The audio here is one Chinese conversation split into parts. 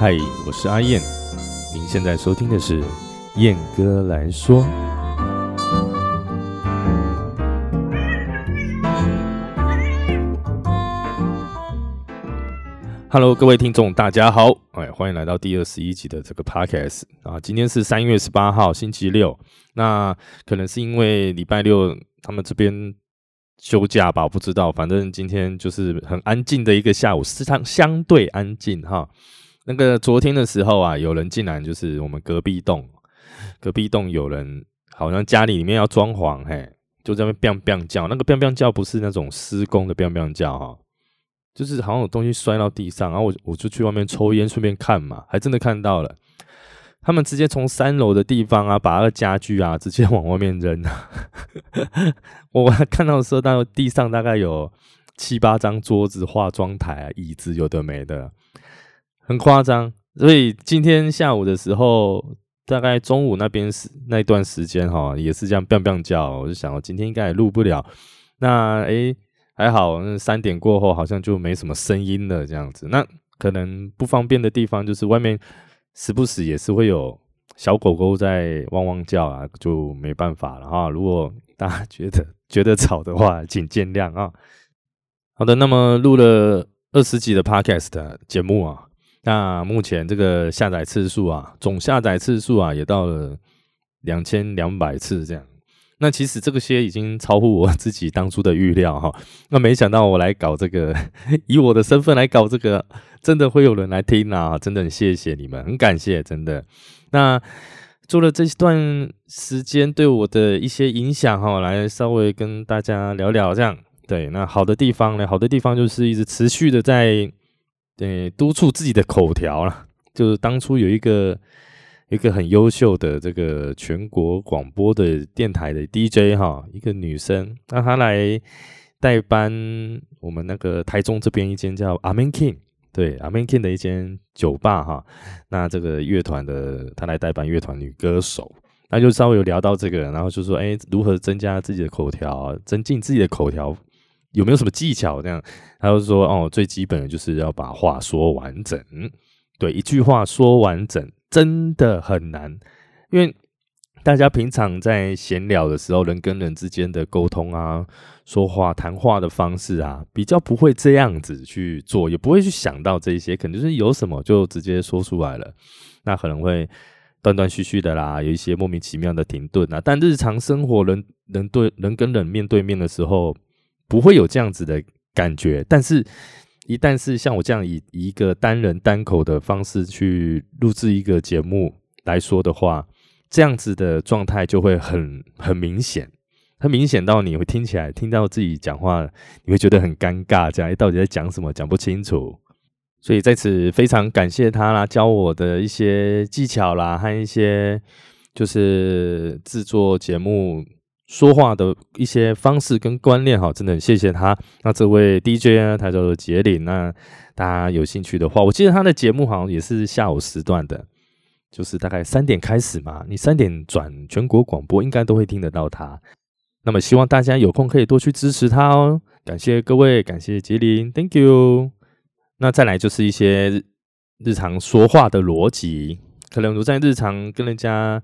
嗨，我是阿燕，您现在收听的是燕哥来说。Hello，各位听众，大家好，哎，欢迎来到第二十一集的这个 Podcast 啊。今天是三月十八号，星期六。那可能是因为礼拜六他们这边休假吧，不知道。反正今天就是很安静的一个下午，市场相对安静哈。那个昨天的时候啊，有人竟然就是我们隔壁栋，隔壁栋有人好像家里里面要装潢，嘿，就在那边 “bang bang” 叫。那个 biang bang” 叫不是那种施工的 biang bang” 叫哈，就是好像有东西摔到地上，然后我我就去外面抽烟，顺便看嘛，还真的看到了。他们直接从三楼的地方啊，把那个家具啊直接往外面扔啊。我看到的时候，到地上大概有七八张桌子、化妆台、椅子，有的没的。很夸张，所以今天下午的时候，大概中午那边时那段时间哈，也是这样 biang biang 叫，我就想，我今天应该也录不了。那诶还好，那三点过后好像就没什么声音了，这样子。那可能不方便的地方就是外面时不时也是会有小狗狗在汪汪叫啊，就没办法了哈。如果大家觉得觉得吵的话，请见谅啊。好的，那么录了二十集的 podcast 节目啊。那目前这个下载次数啊，总下载次数啊，也到了两千两百次这样。那其实这个些已经超乎我自己当初的预料哈。那没想到我来搞这个，以我的身份来搞这个，真的会有人来听啊！真的很谢谢你们，很感谢，真的。那做了这段时间对我的一些影响哈，来稍微跟大家聊聊这样。对，那好的地方呢？好的地方就是一直持续的在。对，督促自己的口条了。就是当初有一个一个很优秀的这个全国广播的电台的 DJ 哈，一个女生，让她来代班我们那个台中这边一间叫阿 Man King，对阿 Man King 的一间酒吧哈。那这个乐团的她来代班乐团女歌手，那就稍微有聊到这个，然后就说，哎，如何增加自己的口条，增进自己的口条。有没有什么技巧？这样，他就说哦，最基本的就是要把话说完整。对，一句话说完整真的很难，因为大家平常在闲聊的时候，人跟人之间的沟通啊，说话谈话的方式啊，比较不会这样子去做，也不会去想到这些，可能就是有什么就直接说出来了。那可能会断断续续的啦，有一些莫名其妙的停顿啊。但日常生活，人人对人跟人面对面的时候。不会有这样子的感觉，但是，一旦是像我这样以一个单人单口的方式去录制一个节目来说的话，这样子的状态就会很很明显，很明显到你会听起来听到自己讲话，你会觉得很尴尬，这样到底在讲什么讲不清楚。所以在此非常感谢他啦，教我的一些技巧啦，和一些就是制作节目。说话的一些方式跟观念，哈，真的很谢谢他。那这位 DJ 呢，他叫做杰林。那大家有兴趣的话，我记得他的节目好像也是下午时段的，就是大概三点开始嘛。你三点转全国广播，应该都会听得到他。那么希望大家有空可以多去支持他哦。感谢各位，感谢杰林，Thank you。那再来就是一些日常说话的逻辑，可能我在日常跟人家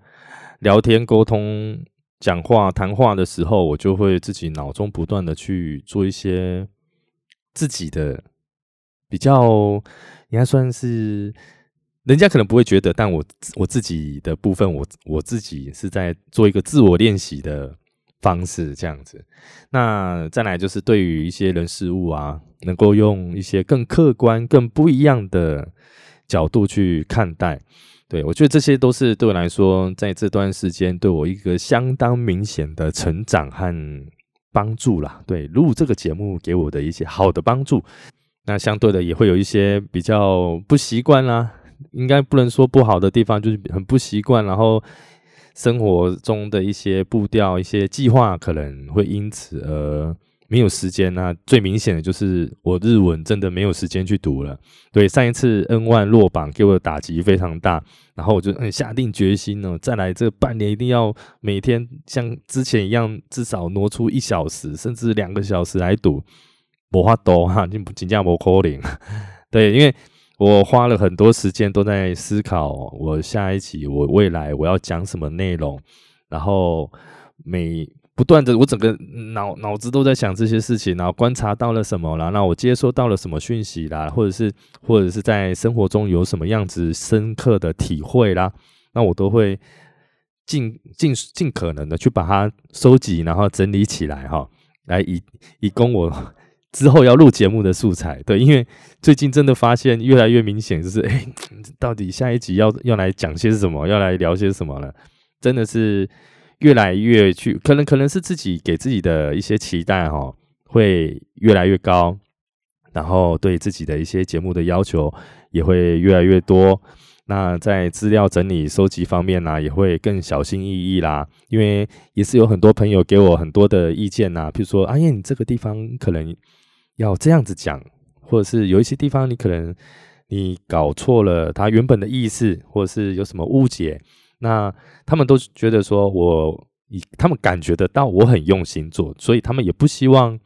聊天沟通。讲话谈话的时候，我就会自己脑中不断的去做一些自己的比较，应该算是人家可能不会觉得，但我我自己的部分，我我自己是在做一个自我练习的方式，这样子。那再来就是对于一些人事物啊，能够用一些更客观、更不一样的角度去看待。对，我觉得这些都是对我来说，在这段时间对我一个相当明显的成长和帮助啦。对，录这个节目给我的一些好的帮助，那相对的也会有一些比较不习惯啦，应该不能说不好的地方，就是很不习惯，然后生活中的一些步调、一些计划可能会因此而。没有时间啊，最明显的就是我日文真的没有时间去读了。对，上一次 N one 落榜给我的打击非常大，然后我就下定决心呢，再来这半年一定要每天像之前一样，至少挪出一小时甚至两个小时来读。我话多哈，就不仅加我可能。对，因为我花了很多时间都在思考，我下一期我未来我要讲什么内容，然后每不断的我整个脑脑子都在想这些事情，然后观察到了什么啦，那我接收到了什么讯息啦，或者是或者是在生活中有什么样子深刻的体会啦，那我都会尽尽尽可能的去把它收集，然后整理起来哈，来以以供我。之后要录节目的素材，对，因为最近真的发现越来越明显，就是哎，到底下一集要要来讲些什么，要来聊些什么了？真的是越来越去，可能可能是自己给自己的一些期待哈，会越来越高，然后对自己的一些节目的要求也会越来越多。那在资料整理收集方面呢，也会更小心翼翼啦，因为也是有很多朋友给我很多的意见呐，比如说，哎呀，你这个地方可能。要这样子讲，或者是有一些地方你可能你搞错了他原本的意思，或者是有什么误解，那他们都觉得说我，他们感觉得到我很用心做，所以他们也不希望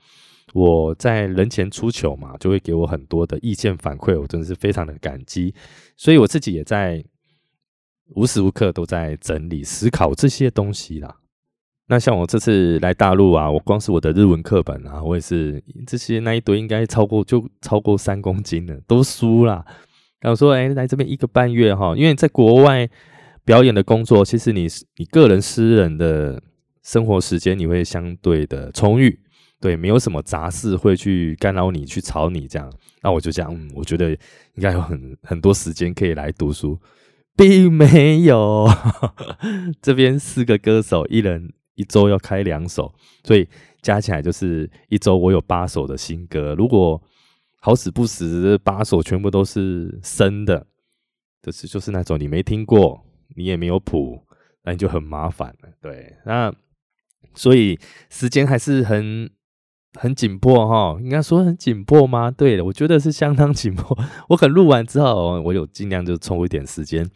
我在人前出糗嘛，就会给我很多的意见反馈，我真的是非常的感激，所以我自己也在无时无刻都在整理思考这些东西啦。那像我这次来大陆啊，我光是我的日文课本啊，我也是这些那一堆应该超过就超过三公斤了，都输了。然后说，哎，来这边一个半月哈，因为在国外表演的工作，其实你你个人私人的生活时间你会相对的充裕，对，没有什么杂事会去干扰你、去吵你这样。那我就这样，我觉得应该有很很多时间可以来读书，并没有。这边四个歌手，一人。一周要开两首，所以加起来就是一周我有八首的新歌。如果好死不死八首全部都是生的，就是就是那种你没听过，你也没有谱，那你就很麻烦了。对，那所以时间还是很很紧迫哈，应该说很紧迫吗？对的，我觉得是相当紧迫。我可能录完之后，我有尽量就抽一点时间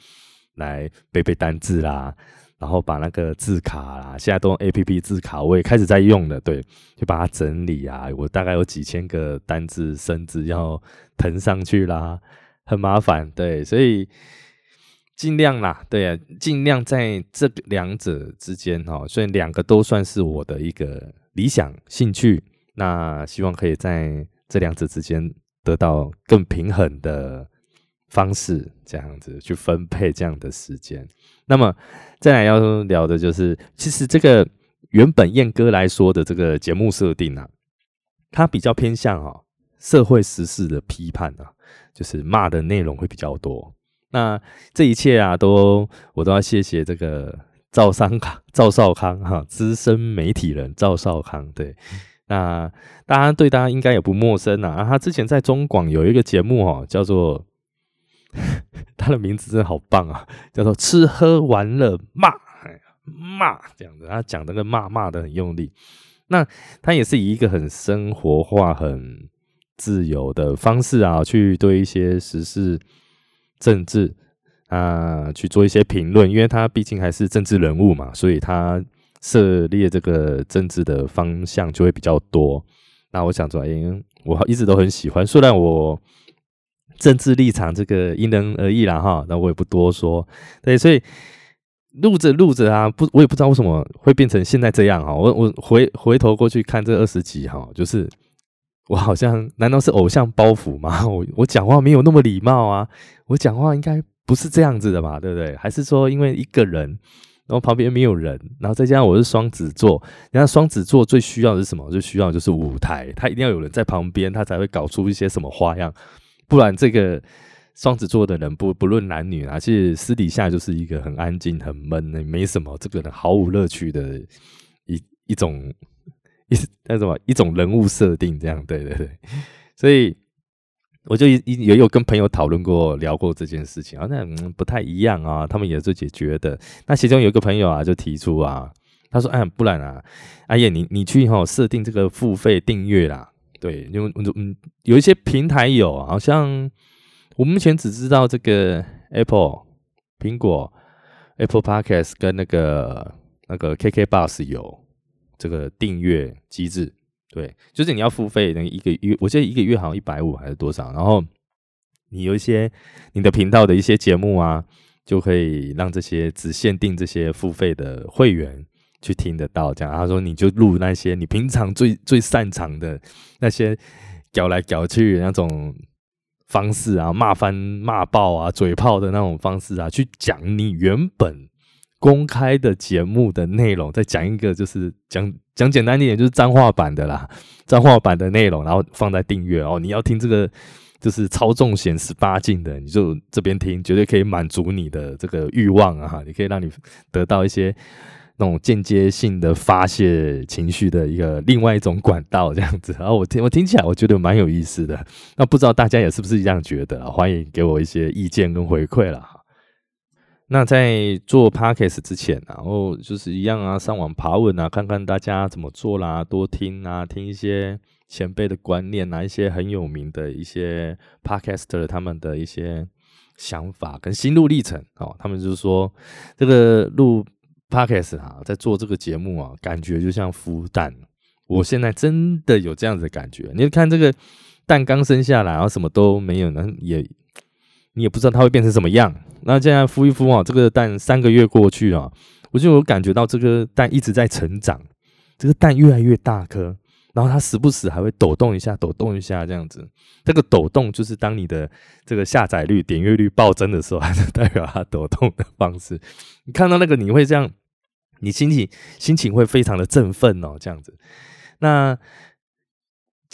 来背背单字啦。然后把那个字卡啦，现在都用 A P P 字卡，我也开始在用了。对，就把它整理啊。我大概有几千个单字、生字要 腾上去啦，很麻烦。对，所以尽量啦，对啊，尽量在这两者之间哈，所以两个都算是我的一个理想兴趣。那希望可以在这两者之间得到更平衡的。方式这样子去分配这样的时间，那么再来要聊的就是，其实这个原本燕哥来说的这个节目设定啊，它比较偏向啊社会时事的批判啊，就是骂的内容会比较多。那这一切啊，都我都要谢谢这个赵三康、赵少康哈，资深媒体人赵少康。对，那大家对大家应该也不陌生啊，他之前在中广有一个节目哦，叫做。他的名字真的好棒啊，叫做吃喝玩乐骂，骂这样子，他讲那个骂骂的很用力。那他也是以一个很生活化、很自由的方式啊，去对一些时事、政治啊去做一些评论，因为他毕竟还是政治人物嘛，所以他涉猎这个政治的方向就会比较多。那我想说，因为我一直都很喜欢，虽然我。政治立场这个因人而异啦，哈，那我也不多说。对，所以录着录着啊，不，我也不知道为什么会变成现在这样哈。我我回回头过去看这二十集哈，就是我好像难道是偶像包袱吗？我我讲话没有那么礼貌啊，我讲话应该不是这样子的吧，对不对？还是说因为一个人，然后旁边没有人，然后再加上我是双子座，你看双子座最需要的是什么？最需要就是舞台，他一定要有人在旁边，他才会搞出一些什么花样。不然，这个双子座的人不不论男女啊，其实私底下就是一个很安静、很闷，没什么这个人毫无乐趣的一一种那什么一种人物设定，这样对对对。所以我就也也有跟朋友讨论过、聊过这件事情啊，那不太一样啊，他们也是解决的。那其中有一个朋友啊，就提出啊，他说：“哎，不然啊，阿燕，你你去哈设定这个付费订阅啦。”对，因为嗯，有一些平台有，好像我目前只知道这个 Apple 苹果 Apple Podcast 跟那个那个 KK Bus 有这个订阅机制。对，就是你要付费，那一个月，我记得一个月好像一百五还是多少，然后你有一些你的频道的一些节目啊，就可以让这些只限定这些付费的会员去听得到。这样，他说你就录那些你平常最最擅长的那些搞来搞去那种方式啊，骂翻骂爆啊，嘴炮的那种方式啊，去讲你原本。公开的节目的内容，再讲一个，就是讲讲简单一点，就是脏话版的啦，脏话版的内容，然后放在订阅哦。你要听这个，就是超重显十八禁的，你就这边听，绝对可以满足你的这个欲望啊！你可以让你得到一些那种间接性的发泄情绪的一个另外一种管道，这样子。然后我听我听起来，我觉得蛮有意思的。那不知道大家也是不是一样觉得？欢迎给我一些意见跟回馈了。那在做 podcast 之前，然后就是一样啊，上网爬文啊，看看大家怎么做啦，多听啊，听一些前辈的观念啊，一些很有名的一些 podcaster 他们的一些想法跟心路历程哦。他们就是说，这个录 podcast 啊，在做这个节目啊，感觉就像孵蛋。我现在真的有这样子的感觉。你看这个蛋刚生下来，然后什么都没有呢，也你也不知道它会变成什么样。那现在孵一孵啊，这个蛋三个月过去啊，我就有感觉到这个蛋一直在成长，这个蛋越来越大颗，然后它时不时还会抖动一下，抖动一下这样子。这个抖动就是当你的这个下载率、点阅率暴增的时候，还是代表它抖动的方式。你看到那个，你会这样，你心情心情会非常的振奋哦，这样子。那。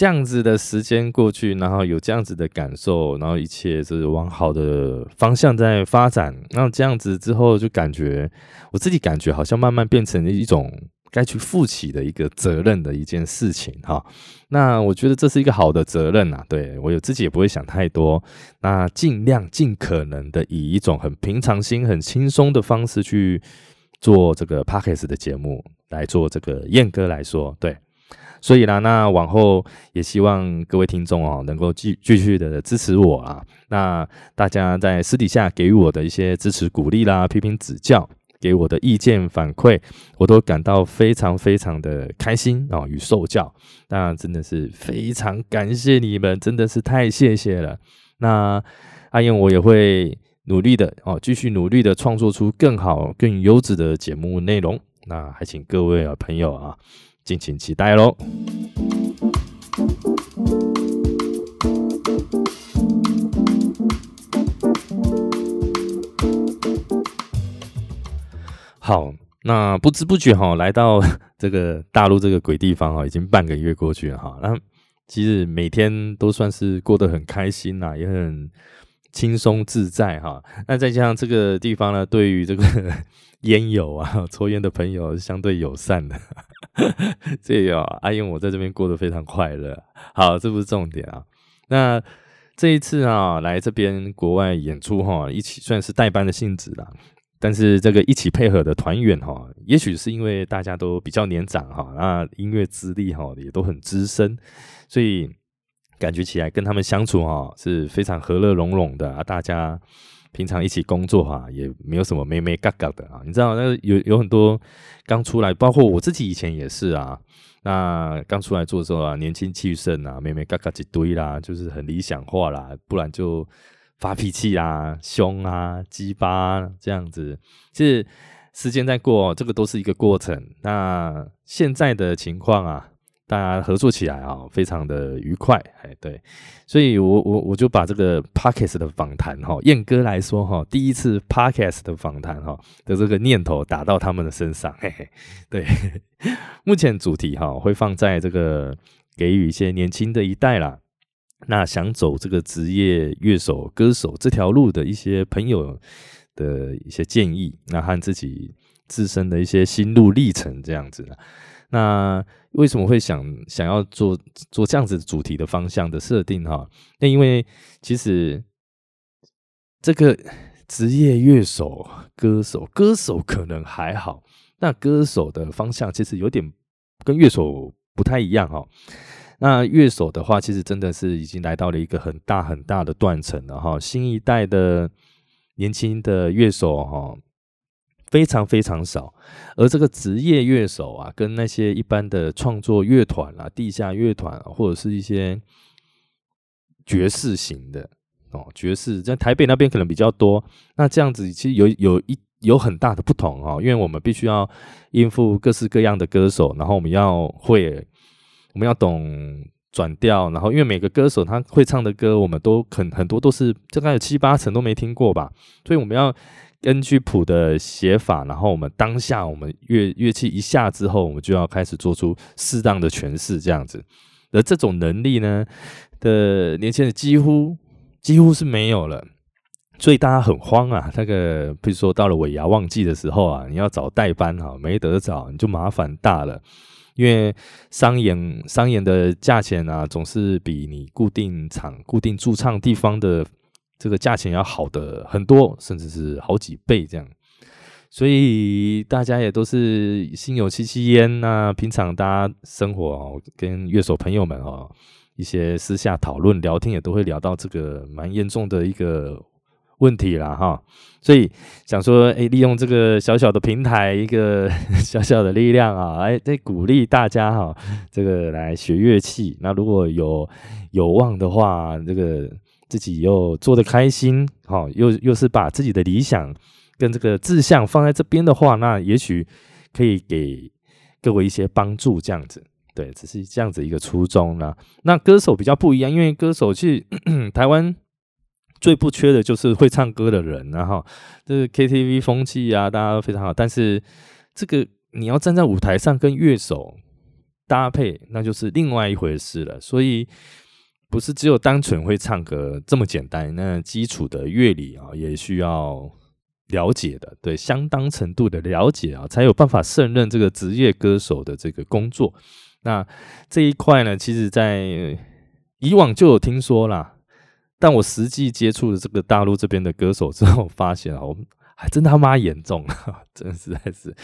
这样子的时间过去，然后有这样子的感受，然后一切是往好的方向在发展。然后这样子之后，就感觉我自己感觉好像慢慢变成了一种该去负起的一个责任的一件事情哈。那我觉得这是一个好的责任呐，对我有自己也不会想太多，那尽量尽可能的以一种很平常心、很轻松的方式去做这个 p a c k e s 的节目，来做这个燕哥来说，对。所以啦，那往后也希望各位听众哦，能够继继续的支持我啊。那大家在私底下给予我的一些支持、鼓励啦、批评指教，给我的意见反馈，我都感到非常非常的开心啊与受教。那真的是非常感谢你们，真的是太谢谢了。那阿燕我也会努力的哦，继续努力的创作出更好、更优质的节目内容。那还请各位啊朋友啊。敬请期待喽！好，那不知不觉哈，来到 这个大陆这个鬼地方哈，已经半个月过去了哈。那其实每天都算是过得很开心呐，也很轻松自在哈。那再加上这个地方呢，对于这个 烟友啊、抽烟的朋友是相对友善的。这个阿英，我在这边过得非常快乐。好，这不是重点啊。那这一次啊，来这边国外演出哈，一起算是代班的性质啦。但是这个一起配合的团员哈，也许是因为大家都比较年长哈，那音乐资历哈也都很资深，所以感觉起来跟他们相处哈是非常和乐融融的啊，大家。平常一起工作哈，也没有什么咩咩嘎嘎的啊。你知道，那有有很多刚出来，包括我自己以前也是啊。那刚出来做的时候啊，年轻气盛啊，咩咩嘎嘎一堆啦，就是很理想化啦，不然就发脾气啊、凶啊、鸡巴这样子。其实时间在过，这个都是一个过程。那现在的情况啊。大家合作起来啊，非常的愉快，哎，对，所以我我我就把这个 podcast 的访谈哈，燕哥来说哈，第一次 podcast 的访谈哈的这个念头打到他们的身上，嘿嘿，对，目前主题哈会放在这个给予一些年轻的一代啦，那想走这个职业乐手、歌手这条路的一些朋友的一些建议，那和自己自身的一些心路历程这样子的。那为什么会想想要做做这样子主题的方向的设定哈？那因为其实这个职业乐手、歌手，歌手可能还好，那歌手的方向其实有点跟乐手不太一样哈。那乐手的话，其实真的是已经来到了一个很大很大的断层了哈。新一代的年轻的乐手哈。非常非常少，而这个职业乐手啊，跟那些一般的创作乐团啊、地下乐团或者是一些爵士型的哦，爵士在台北那边可能比较多。那这样子其实有有一有很大的不同哦，因为我们必须要应付各式各样的歌手，然后我们要会，我们要懂转调，然后因为每个歌手他会唱的歌，我们都很很多都是大概有七八成都没听过吧，所以我们要根据谱的写法，然后我们当下我们乐乐器一下之后，我们就要开始做出适当的诠释，这样子。而这种能力呢的年轻人几乎几乎是没有了，所以大家很慌啊。那个比如说到了尾牙旺季的时候啊，你要找代班哈，没得找，你就麻烦大了。因为商演商演的价钱啊，总是比你固定场固定驻唱地方的这个价钱要好的很多，甚至是好几倍这样。所以大家也都是心有戚戚焉呐。平常大家生活哦，跟乐手朋友们哦，一些私下讨论聊天也都会聊到这个蛮严重的一个问题啦哈。所以想说，哎，利用这个小小的平台，一个 小小的力量啊，哎，在鼓励大家哈，这个来学乐器。那如果有有望的话，这个自己又做的开心，哈，又又是把自己的理想。跟这个志向放在这边的话，那也许可以给各位一些帮助，这样子，对，只是这样子一个初衷呢。那歌手比较不一样，因为歌手去 台湾最不缺的就是会唱歌的人，然后这是 KTV 风气啊，大家都非常好。但是这个你要站在舞台上跟乐手搭配，那就是另外一回事了。所以不是只有单纯会唱歌这么简单，那基础的乐理啊，也需要。了解的，对相当程度的了解啊，才有办法胜任这个职业歌手的这个工作。那这一块呢，其实在以往就有听说啦，但我实际接触了这个大陆这边的歌手之后，发现啊，我还真他妈严重啊，真实在是。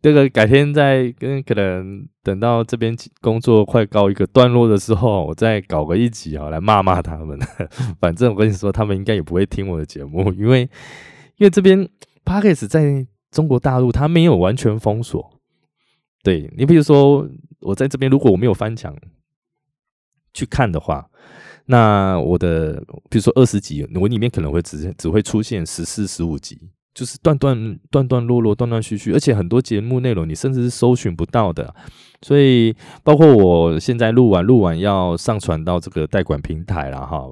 这个改天再跟可能等到这边工作快告一个段落的时候，我再搞个一集啊，来骂骂他们。反正我跟你说，他们应该也不会听我的节目，因为。因为这边 p a c k e s 在中国大陆，它没有完全封锁。对你，比如说我在这边，如果我没有翻墙去看的话，那我的比如说二十集，我里面可能会只只会出现十四、十五集，就是断断断断落落、断断续续，而且很多节目内容你甚至是搜寻不到的。所以，包括我现在录完录完要上传到这个代管平台了哈。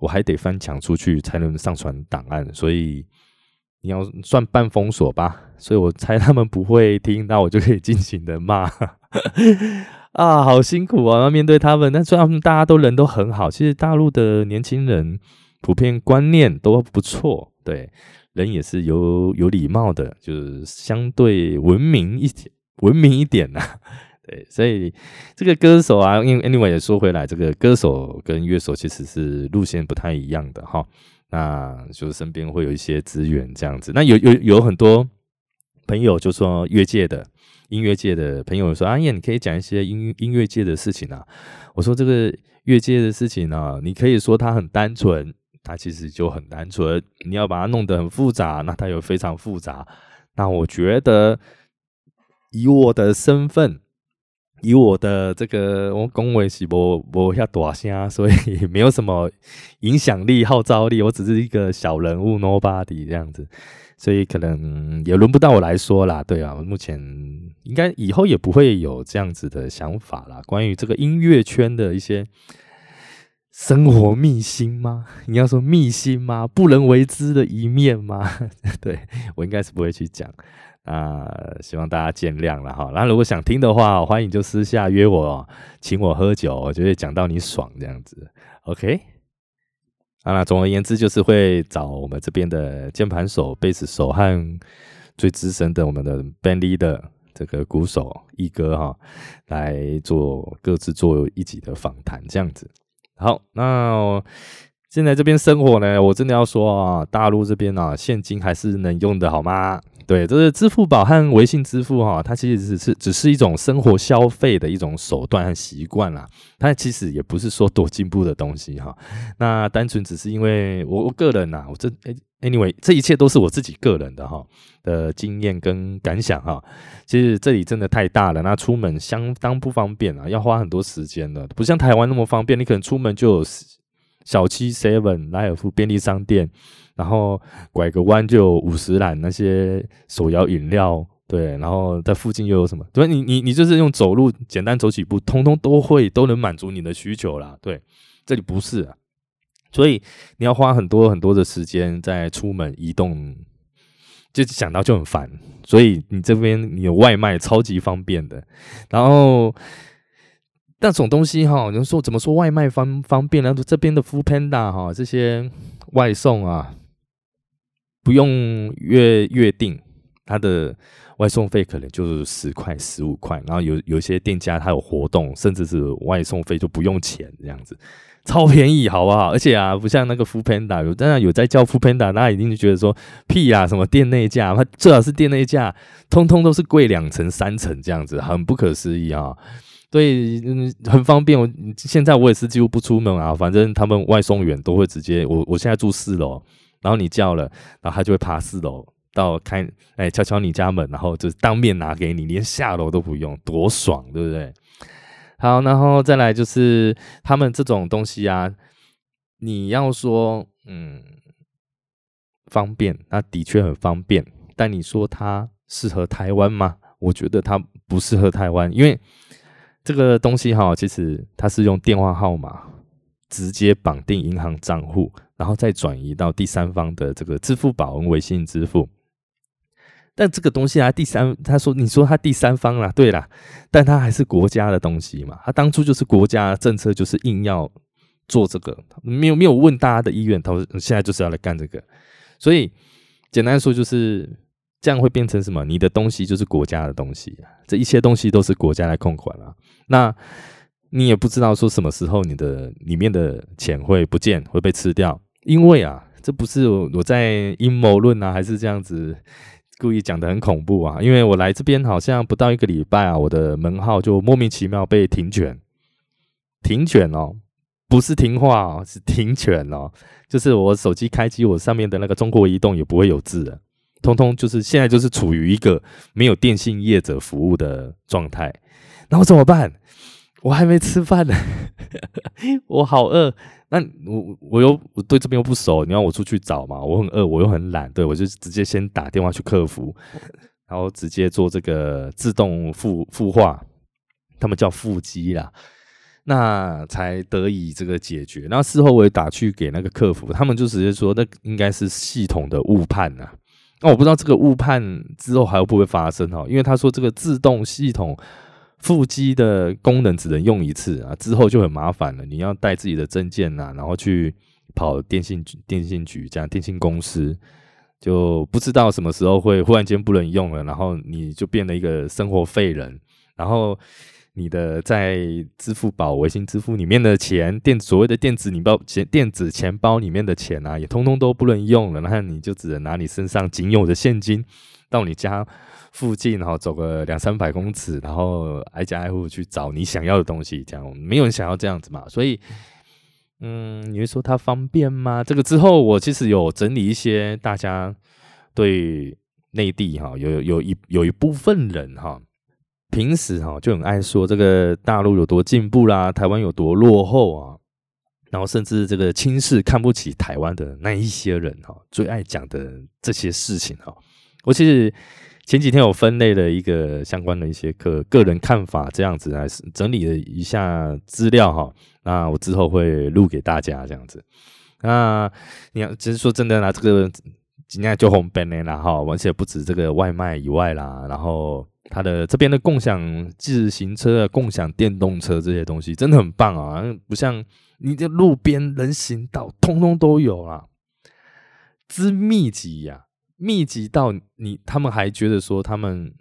我还得翻墙出去才能上传档案，所以你要算半封锁吧。所以我猜他们不会听到，我就可以尽情的骂啊，好辛苦啊！要面对他们，但虽然大家都人都很好，其实大陆的年轻人普遍观念都不错，对人也是有有礼貌的，就是相对文明一点，文明一点呐。对，所以这个歌手啊，因为 anyway 也说回来，这个歌手跟乐手其实是路线不太一样的哈。那就是身边会有一些资源这样子。那有有有很多朋友就说乐界的音乐界的朋友说：“阿燕，你可以讲一些音音乐界的事情啊。”我说：“这个乐界的事情呢，你可以说它很单纯，它其实就很单纯。你要把它弄得很复杂，那它又非常复杂。那我觉得以我的身份。”以我的这个，我恭维是我我要大声，所以 没有什么影响力、号召力。我只是一个小人物，nobody 这样子，所以可能也轮不到我来说啦。对啊，目前应该以后也不会有这样子的想法啦。关于这个音乐圈的一些生活秘辛吗？你要说秘辛吗？不能为之的一面吗？对我应该是不会去讲。啊，希望大家见谅了哈。那如果想听的话，欢迎就私下约我，请我喝酒，我就会讲到你爽这样子。OK，啊，那总而言之就是会找我们这边的键盘手、贝斯手和最资深的我们的 band leader 这个鼓手一哥哈，来做各自做一集的访谈这样子。好，那现在这边生活呢，我真的要说啊，大陆这边啊，现金还是能用的好吗？对，这是支付宝和微信支付哈，它其实只是只是一种生活消费的一种手段和习惯啦。它其实也不是说多进步的东西哈。那单纯只是因为我我个人呐，我这 anyway 这一切都是我自己个人的哈的经验跟感想哈。其实这里真的太大了，那出门相当不方便啊，要花很多时间的，不像台湾那么方便，你可能出门就有小七 Seven 莱尔富便利商店，然后拐个弯就有五十兰那些手摇饮料，对，然后在附近又有什么？对，你你你就是用走路简单走几步，通通都会都能满足你的需求啦。对，这里不是啊，所以你要花很多很多的时间在出门移动。就想到就很烦，所以你这边你有外卖超级方便的，然后那种东西哈，你说怎么说外卖方方便呢？这边的 Food Panda 哈，这些外送啊，不用约约定，它的外送费可能就是十块、十五块，然后有有些店家它有活动，甚至是外送费就不用钱这样子。超便宜，好不好？而且啊，不像那个 Food Panda，有当然有在叫 Food Panda，那一定就觉得说屁呀，什么店内价，它最好是店内价，通通都是贵两成、三成这样子，很不可思议啊！对，很方便。我现在我也是几乎不出门啊，反正他们外送员都会直接，我我现在住四楼，然后你叫了，然后他就会爬四楼到开，哎，敲敲你家门，然后就是当面拿给你，连下楼都不用，多爽，对不对？好，然后再来就是他们这种东西啊，你要说嗯方便，那的确很方便，但你说它适合台湾吗？我觉得它不适合台湾，因为这个东西哈，其实它是用电话号码直接绑定银行账户，然后再转移到第三方的这个支付宝、微信支付。但这个东西啊，第三他说你说他第三方啦，对啦，但他还是国家的东西嘛。他当初就是国家政策，就是硬要做这个，没有没有问大家的意愿，他现在就是要来干这个。所以简单说就是这样会变成什么？你的东西就是国家的东西，这一切东西都是国家来控管啊。那你也不知道说什么时候你的里面的钱会不见，会被吃掉，因为啊，这不是我在阴谋论啊，还是这样子。故意讲的很恐怖啊，因为我来这边好像不到一个礼拜啊，我的门号就莫名其妙被停卷，停卷哦，不是听话哦，是停卷哦，就是我手机开机，我上面的那个中国移动也不会有字的，通通就是现在就是处于一个没有电信业者服务的状态，那我怎么办？我还没吃饭呢，我好饿。那我我又我对这边又不熟，你要我出去找嘛？我很饿，我又很懒，对我就直接先打电话去客服，然后直接做这个自动复复化，他们叫复机啦，那才得以这个解决。然后事后我也打去给那个客服，他们就直接说那应该是系统的误判呐。那我不知道这个误判之后还会不会发生哈？因为他说这个自动系统。腹肌的功能只能用一次啊，之后就很麻烦了。你要带自己的证件呐，然后去跑电信局、电信局这样电信公司，就不知道什么时候会忽然间不能用了，然后你就变了一个生活废人。然后你的在支付宝、微信支付里面的钱，电所谓的电子礼包钱、电子钱包里面的钱啊，也通通都不能用了。那你就只能拿你身上仅有的现金到你家。附近哈，走个两三百公尺，然后挨家挨户去找你想要的东西，这样没有人想要这样子嘛？所以，嗯，你会说它方便吗？这个之后，我其实有整理一些大家对内地哈，有有一有一部分人哈，平时哈就很爱说这个大陆有多进步啦，台湾有多落后啊，然后甚至这个轻视看不起台湾的那一些人哈，最爱讲的这些事情哈，我其实。前几天有分类了一个相关的一些个个人看法，这样子来整理了一下资料哈。那我之后会录给大家这样子。那你要只是说真的啦，这个今天就红本了哈，而且不止这个外卖以外啦，然后它的这边的共享自行车、共享电动车这些东西真的很棒啊，不像你这路边人行道通通都有啊，之密集呀。密集到你，他们还觉得说他们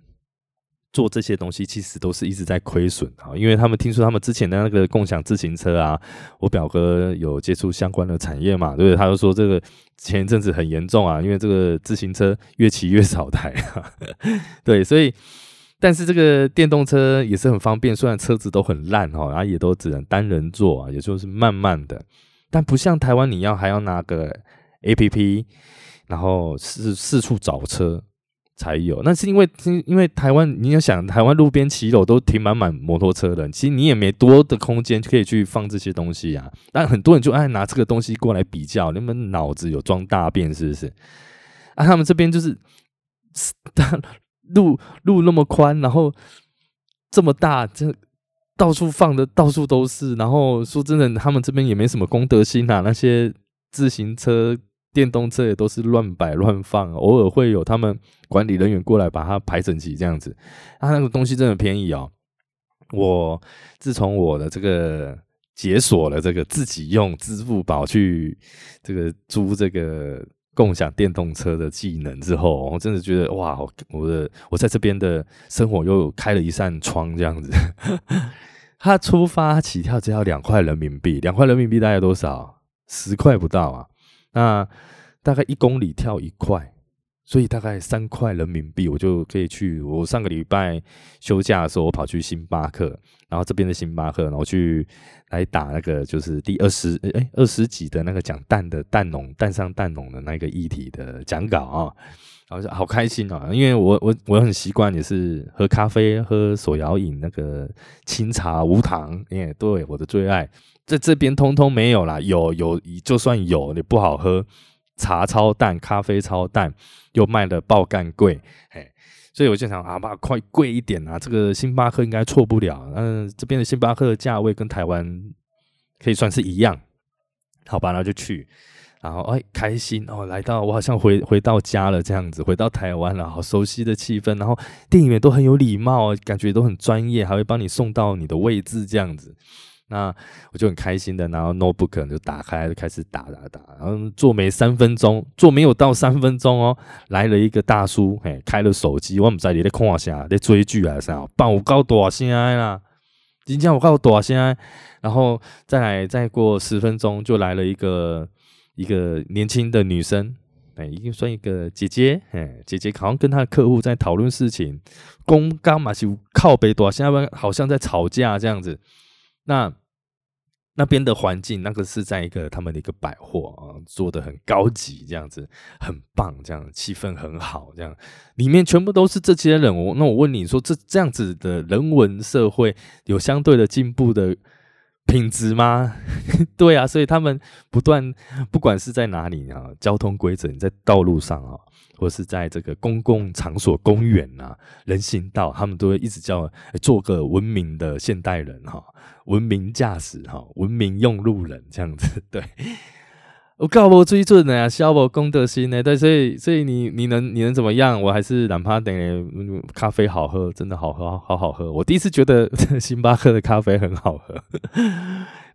做这些东西其实都是一直在亏损啊，因为他们听说他们之前的那个共享自行车啊，我表哥有接触相关的产业嘛，对不对？他就说这个前一阵子很严重啊，因为这个自行车越骑越少台，对，所以但是这个电动车也是很方便，虽然车子都很烂哈，然后也都只能单人坐啊，也就是慢慢的，但不像台湾你要还要拿个 A P P。然后四四处找车，才有。那是因为因为台湾，你要想台湾路边骑楼都停满满摩托车的，其实你也没多的空间可以去放这些东西啊。但很多人就爱拿这个东西过来比较，你们脑子有装大便是不是？啊，他们这边就是 路路那么宽，然后这么大，这到处放的到处都是。然后说真的，他们这边也没什么公德心啊，那些自行车。电动车也都是乱摆乱放，偶尔会有他们管理人员过来把它排整齐这样子。啊那个东西真的便宜哦。我自从我的这个解锁了这个自己用支付宝去这个租这个共享电动车的技能之后，我真的觉得哇，我的我在这边的生活又开了一扇窗这样子。它出发起跳只要两块人民币，两块人民币大概多少？十块不到啊。那大概一公里跳一块，所以大概三块人民币，我就可以去。我上个礼拜休假的时候，我跑去星巴克，然后这边的星巴克，然后去来打那个就是第二十哎二十几的那个讲蛋的蛋农蛋上蛋农的那个议题的讲稿啊，然后就好开心啊，因为我我我很习惯也是喝咖啡喝手摇饮那个清茶无糖，哎，对我的最爱。在这边通通没有啦，有有就算有，也不好喝。茶超淡，咖啡超淡，又卖的爆干贵，嘿，所以我就想啊，把快贵一点啊，这个星巴克应该错不了。嗯，这边的星巴克的价位跟台湾可以算是一样，好吧，那就去，然后哎，开心哦，来到我好像回回到家了这样子，回到台湾了，好熟悉的气氛，然后店员都很有礼貌，感觉都很专业，还会帮你送到你的位置这样子。那我就很开心的，然后 notebook 就打开，就开始打打打，然后做没三分钟，做没有到三分钟哦，来了一个大叔，嘿，开了手机，我唔知你在看啥，在追剧还是啥，帮我告多少钱啦？今天我告多少钱？然后再来再过十分钟，就来了一个一个年轻的女生，哎，已经算一个姐姐，哎，姐姐好像跟她的客户在讨论事情，公刚嘛就靠北多少钱，好像在吵架这样子。那那边的环境，那个是在一个他们的一个百货啊，做的很高级，这样子很棒，这样气氛很好，这样里面全部都是这些人。我那我问你说，这这样子的人文社会有相对的进步的？品质吗？对啊，所以他们不断，不管是在哪里啊，交通规则，你在道路上啊，或是在这个公共场所、公园啊、人行道，他们都会一直叫做个文明的现代人哈，文明驾驶哈，文明用路人这样子，对。我告我追准的呀，消我公德心呢？对，所以所以你你能你能怎么样？我还是哪怕等咖啡好喝，真的好喝，好好喝。我第一次觉得 星巴克的咖啡很好喝。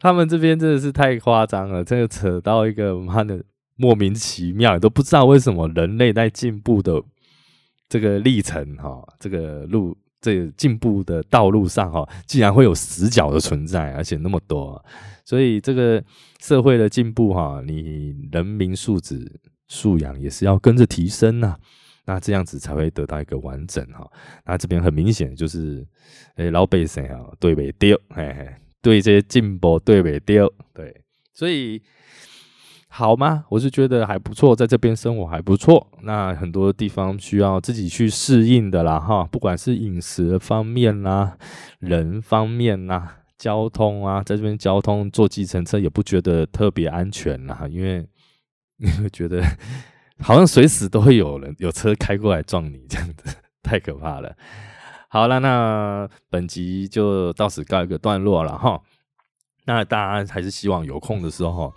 他们这边真的是太夸张了，这个扯到一个妈的莫名其妙，都不知道为什么人类在进步的这个历程哈，这个路这进步的道路上哈，竟然会有死角的存在，而且那么多。所以这个社会的进步哈，你人民素质素养也是要跟着提升呐，那这样子才会得到一个完整哈。那这边很明显就是，诶老百姓啊对不对？嘿嘿，对这些进步对不对？对，所以好吗？我是觉得还不错，在这边生活还不错。那很多地方需要自己去适应的啦哈，不管是饮食方面啦，人方面啦。交通啊，在这边交通坐计程车也不觉得特别安全啦，因为 你会觉得好像随时都会有人有车开过来撞你，这样子 太可怕了。好了，那本集就到此告一个段落了哈。那大家还是希望有空的时候，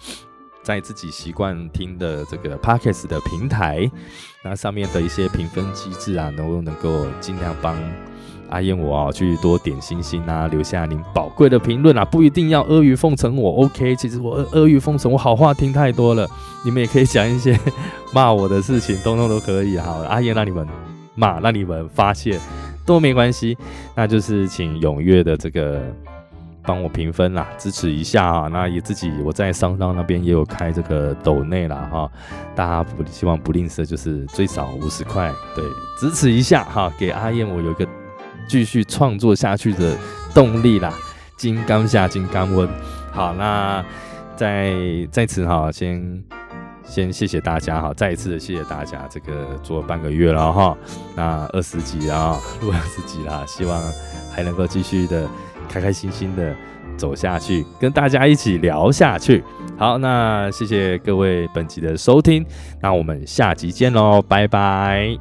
在自己习惯听的这个 Podcast 的平台，那上面的一些评分机制啊，能不能够尽量帮。阿燕，我啊去多点星星啊，留下您宝贵的评论啊，不一定要阿谀奉承我，OK？其实我阿谀奉承，我好话听太多了，你们也可以讲一些骂我的事情，通通都可以。好，阿燕让你们骂，让你们发泄都没关系，那就是请踊跃的这个帮我评分啦，支持一下啊。那也自己我在商道那边也有开这个抖内啦哈，大家不希望不吝啬，就是最少五十块，对，支持一下哈，给阿燕我有一个。继续创作下去的动力啦，金刚下金刚温。好，那在在此哈，先先谢谢大家哈，再一次的谢谢大家，这个做半个月了哈，那二十集啊，录二十集啦，希望还能够继续的开开心心的走下去，跟大家一起聊下去。好，那谢谢各位本集的收听，那我们下集见喽，拜拜。